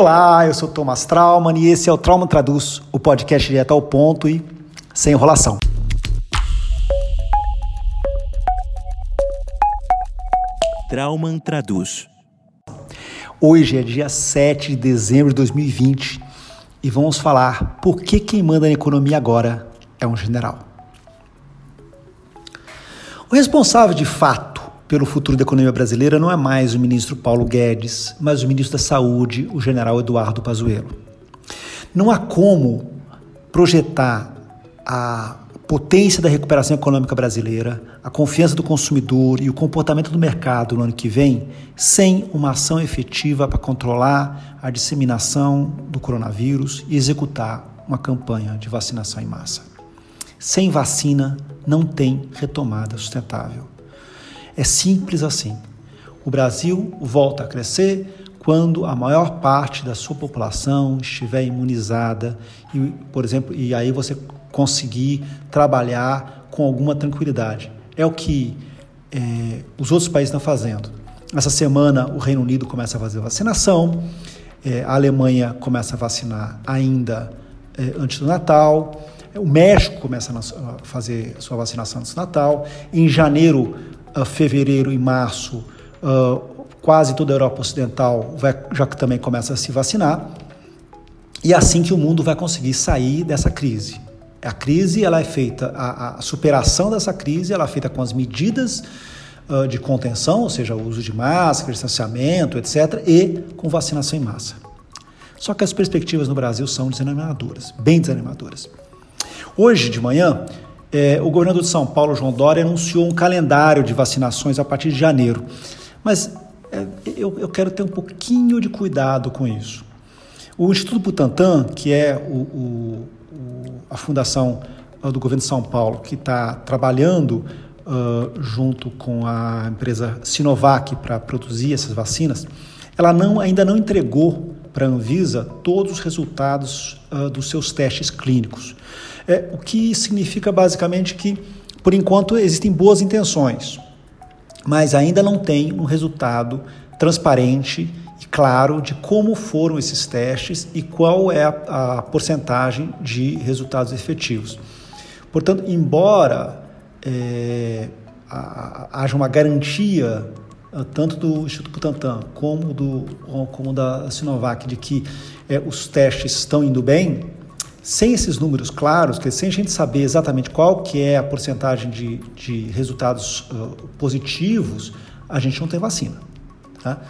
Olá, eu sou Thomas Trauman e esse é o Trauma Traduz, o podcast direto ao ponto e sem enrolação. Trauman Traduz. Hoje é dia 7 de dezembro de 2020 e vamos falar por que quem manda na economia agora é um general. O responsável de fato pelo futuro da economia brasileira não é mais o ministro Paulo Guedes, mas o ministro da Saúde, o general Eduardo Pazuello. Não há como projetar a potência da recuperação econômica brasileira, a confiança do consumidor e o comportamento do mercado no ano que vem sem uma ação efetiva para controlar a disseminação do coronavírus e executar uma campanha de vacinação em massa. Sem vacina, não tem retomada sustentável. É simples assim. O Brasil volta a crescer quando a maior parte da sua população estiver imunizada e, por exemplo, e aí você conseguir trabalhar com alguma tranquilidade. É o que é, os outros países estão fazendo. Essa semana o Reino Unido começa a fazer vacinação, é, a Alemanha começa a vacinar ainda é, antes do Natal, o México começa a fazer sua vacinação antes do Natal, em janeiro fevereiro e março, uh, quase toda a Europa Ocidental vai, já que também começa a se vacinar. E é assim que o mundo vai conseguir sair dessa crise. A crise ela é feita, a, a superação dessa crise ela é feita com as medidas uh, de contenção, ou seja, o uso de máscara, distanciamento, etc., e com vacinação em massa. Só que as perspectivas no Brasil são desanimadoras, bem desanimadoras. Hoje de manhã, é, o governador de São Paulo, João Dória, anunciou um calendário de vacinações a partir de janeiro. Mas é, eu, eu, quero ter um pouquinho de cuidado com isso. O Instituto Butantan, que é o, o, a fundação uh, do governo de São Paulo, que está trabalhando uh, junto com a empresa Sinovac para produzir essas vacinas, ela não, ainda não entregou para a Anvisa todos os resultados uh, dos seus testes clínicos. É, o que significa basicamente que, por enquanto, existem boas intenções, mas ainda não tem um resultado transparente e claro de como foram esses testes e qual é a, a porcentagem de resultados efetivos. Portanto, embora é, haja uma garantia tanto do Instituto Butantan como, do, como da Sinovac de que é, os testes estão indo bem, sem esses números claros, que sem a gente saber exatamente qual que é a porcentagem de, de resultados uh, positivos, a gente não tem vacina. Tá?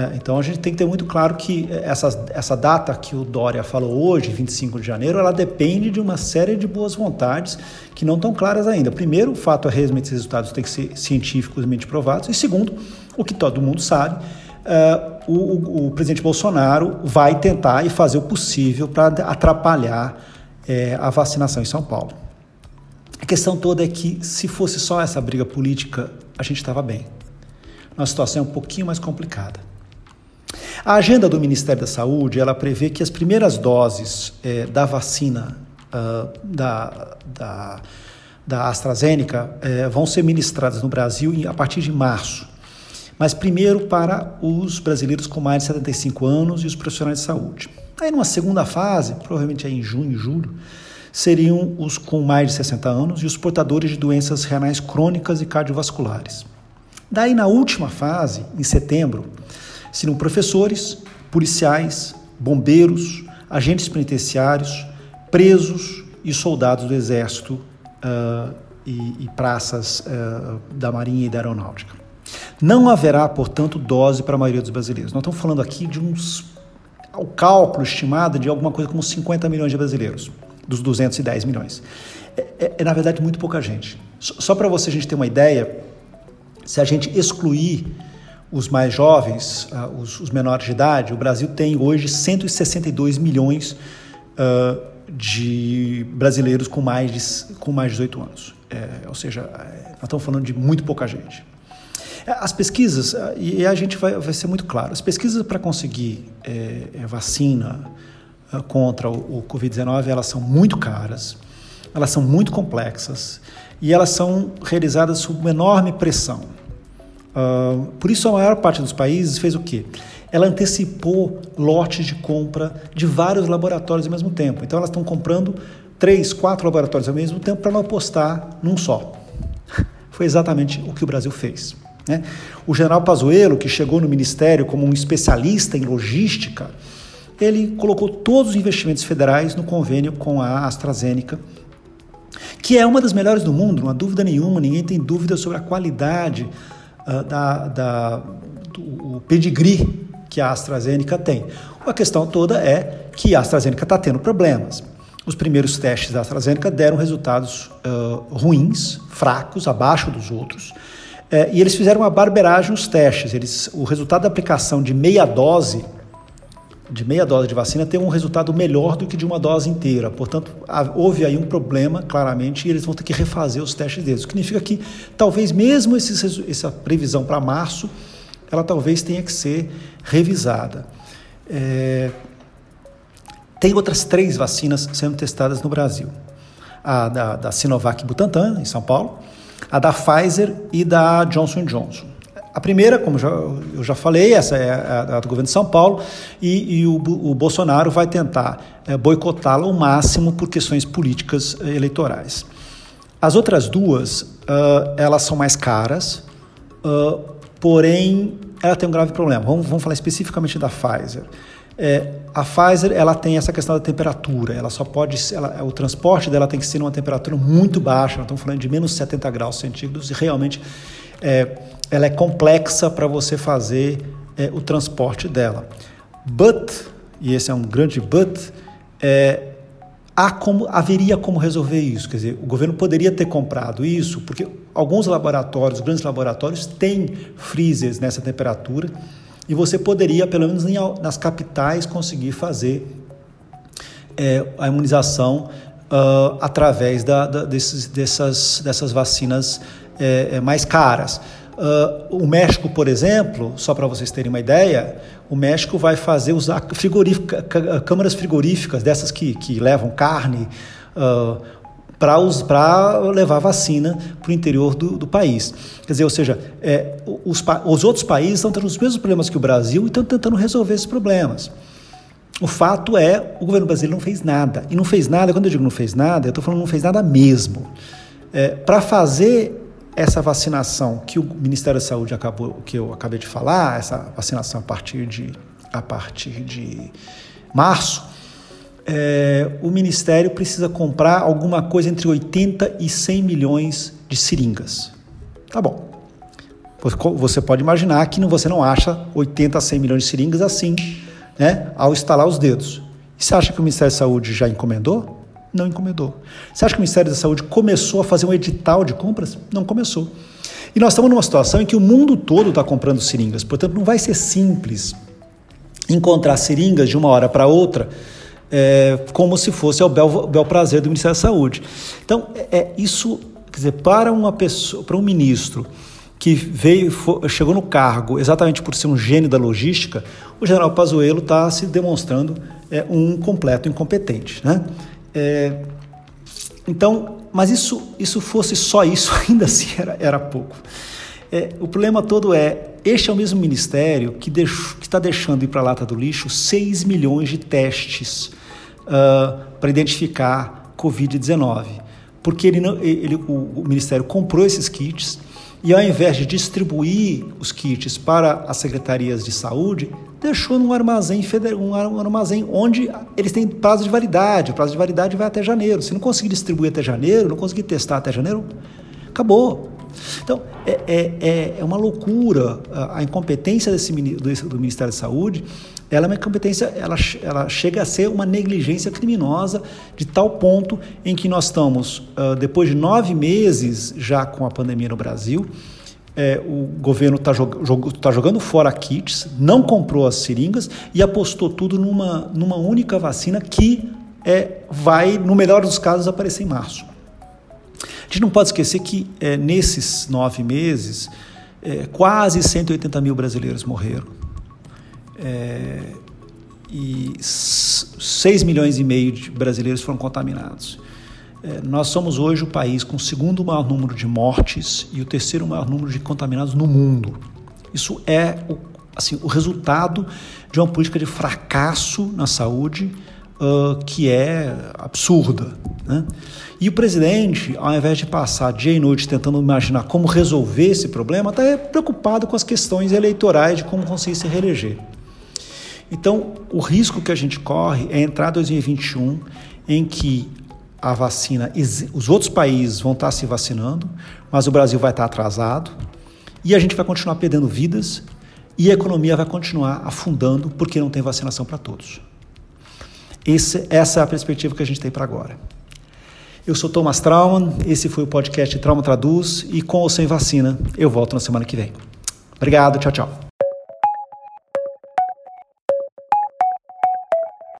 É, então a gente tem que ter muito claro que essa, essa data que o Dória falou hoje, 25 de janeiro, ela depende de uma série de boas vontades que não estão claras ainda. Primeiro, o fato é realmente esses resultados têm que ser cientificamente provados. E segundo, o que todo mundo sabe, uh, o, o, o, presidente Bolsonaro vai tentar e fazer o possível para atrapalhar uh, a vacinação em São Paulo. A questão toda é que, se fosse só essa briga política, a gente estava bem. Nossa situação é um pouquinho mais complicada. A agenda do Ministério da Saúde ela prevê que as primeiras doses é, da vacina uh, da, da, da AstraZeneca é, vão ser ministradas no Brasil a partir de março. Mas primeiro para os brasileiros com mais de 75 anos e os profissionais de saúde. Aí, numa segunda fase, provavelmente em junho, julho, seriam os com mais de 60 anos e os portadores de doenças renais crônicas e cardiovasculares. Daí, na última fase, em setembro, seriam professores, policiais, bombeiros, agentes penitenciários, presos e soldados do Exército uh, e, e, praças uh, da Marinha e da Aeronáutica. Não haverá, portanto, dose para a maioria dos brasileiros. Nós estamos falando aqui de uns. O cálculo estimado de alguma coisa como 50 milhões de brasileiros, dos 210 milhões. É, é, é na verdade muito pouca gente. Só para você a gente ter uma ideia, se a gente excluir os mais jovens, uh, os, os, menores de idade, o Brasil tem hoje 162 milhões uh, de brasileiros com mais de, com mais de 18 anos. É, ou seja, é, nós estamos falando de muito pouca gente. É, as pesquisas, uh, e a gente vai, vai ser muito claro, as pesquisas para conseguir é, é vacina contra o, o Covid-19, elas são muito caras, elas são muito complexas e elas são realizadas sob uma enorme pressão. Por isso, a maior parte dos países fez o quê? ela antecipou lotes de compra de vários laboratórios ao mesmo tempo. Então, elas estão comprando três, quatro laboratórios ao mesmo tempo para não apostar num só. Foi exatamente o que o Brasil fez. Né? O general Pazuello, que chegou no ministério como um especialista em logística, ele colocou todos os investimentos federais no convênio com a AstraZeneca, que é uma das melhores do mundo, não há dúvida nenhuma, ninguém tem dúvida sobre a qualidade uh, da, da, do pedigree que a AstraZeneca tem. A questão toda é que a AstraZeneca está tendo problemas. Os primeiros testes da AstraZeneca deram resultados uh, ruins, fracos, abaixo dos outros. É, e eles fizeram uma barberagem nos testes. Eles, o resultado da aplicação de meia dose, de meia dose de vacina, tem um resultado melhor do que de uma dose inteira. Portanto, houve aí um problema, claramente, e eles vão ter que refazer os testes deles. O que significa que talvez mesmo esses, essa previsão para março, ela talvez tenha que ser revisada. É, tem outras três vacinas sendo testadas no Brasil. A da, da Sinovac Butantan, em São Paulo, a da Pfizer e da Johnson Johnson. A primeira, como já, eu já falei, essa é a, do governo de São Paulo, e, e o, o, Bolsonaro vai tentar é, boicotá-la ao máximo por questões políticas eh, eleitorais. As outras duas, uh, elas são mais caras, uh, porém, ela tem um grave problema. Vamos, vamos falar especificamente da Pfizer. É, a Pfizer ela tem essa questão da temperatura, ela só pode, ela, o transporte dela tem que ser numa temperatura muito baixa, estamos falando de menos 70 graus centígrados e realmente é, ela é complexa para você fazer é, o transporte dela. But, e esse é um grande but, é, há como, haveria como resolver isso. Quer dizer, o governo poderia ter comprado isso, porque alguns laboratórios, grandes laboratórios, têm freezers nessa temperatura e você poderia, pelo menos nas capitais, conseguir fazer é, a imunização uh, através da, da, desses, dessas, dessas vacinas é, é mais caras. Uh, o México, por exemplo, só para vocês terem uma ideia, o México vai fazer usar frigorífica, câmaras frigoríficas, dessas que, que levam carne, uh, para levar vacina para o interior do, do, país. Quer dizer, ou seja, é, os, os outros países estão tendo os mesmos problemas que o Brasil e estão tentando resolver esses problemas. O fato é, o governo brasileiro não fez nada. E não fez nada, quando eu digo não fez nada, eu estou falando não fez nada mesmo. É, para fazer essa vacinação que o Ministério da Saúde acabou, que eu acabei de falar, essa vacinação a partir de, a partir de março, é, o Ministério precisa comprar alguma coisa entre 80 e 100 milhões de seringas. Tá bom. Você pode imaginar que você não acha 80 a 100 milhões de seringas assim, né, ao estalar os dedos. E você acha que o Ministério da Saúde já encomendou? Não encomendou. Você acha que o Ministério da Saúde começou a fazer um edital de compras? Não começou. E nós estamos numa situação em que o mundo todo está comprando seringas, portanto, não vai ser simples encontrar seringas de uma hora para outra é, como se fosse ao bel, bel prazer do Ministério da Saúde. Então, é, é isso, quer dizer, para uma pessoa, para um ministro que veio, chegou no cargo exatamente por ser um gênio da logística, o general Pazuello está se demonstrando é, um completo incompetente, né? É, então, mas isso, isso fosse só isso, ainda assim era, era pouco. É, o problema todo é, este é o mesmo ministério que está deixando ir para a lata do lixo 6 milhões de testes uh, para identificar Covid-19. Porque ele, ele, o, o Ministério comprou esses kits e, ao invés de distribuir os kits para as secretarias de saúde, deixou num armazém, um armazém onde eles têm prazo de validade. O prazo de validade vai até janeiro. Se não conseguir distribuir até janeiro, não conseguir testar até janeiro, acabou. Então, é, é, é, é uma loucura a incompetência desse, do Ministério da Saúde ela é uma incompetência, ela, ela chega a ser uma negligência criminosa de tal ponto em que nós estamos, uh, depois de nove meses já com a pandemia no Brasil, é, o governo está jog, tá jogando fora kits, não comprou as seringas e apostou tudo numa, numa única vacina que é, vai, no melhor dos casos, aparecer em março. A gente não pode esquecer que é, nesses nove meses, é, quase 180 mil brasileiros morreram. É, e 6 milhões e meio de brasileiros foram contaminados. É, nós somos hoje o país com o segundo maior número de mortes e o terceiro maior número de contaminados no mundo. Isso é o, assim, o resultado de uma política de fracasso na saúde uh, que é absurda. Né? E o presidente, ao invés de passar dia e noite tentando imaginar como resolver esse problema, está preocupado com as questões eleitorais de como conseguir se reeleger. Então, o risco que a gente corre é entrar em 2021 em que a vacina, os outros países vão estar se vacinando, mas o Brasil vai estar atrasado e a gente vai continuar perdendo vidas e a economia vai continuar afundando porque não tem vacinação para todos. Esse, essa é a perspectiva que a gente tem para agora. Eu sou Thomas Trauman, esse foi o podcast Trauma Traduz e com ou sem vacina eu volto na semana que vem. Obrigado, tchau, tchau.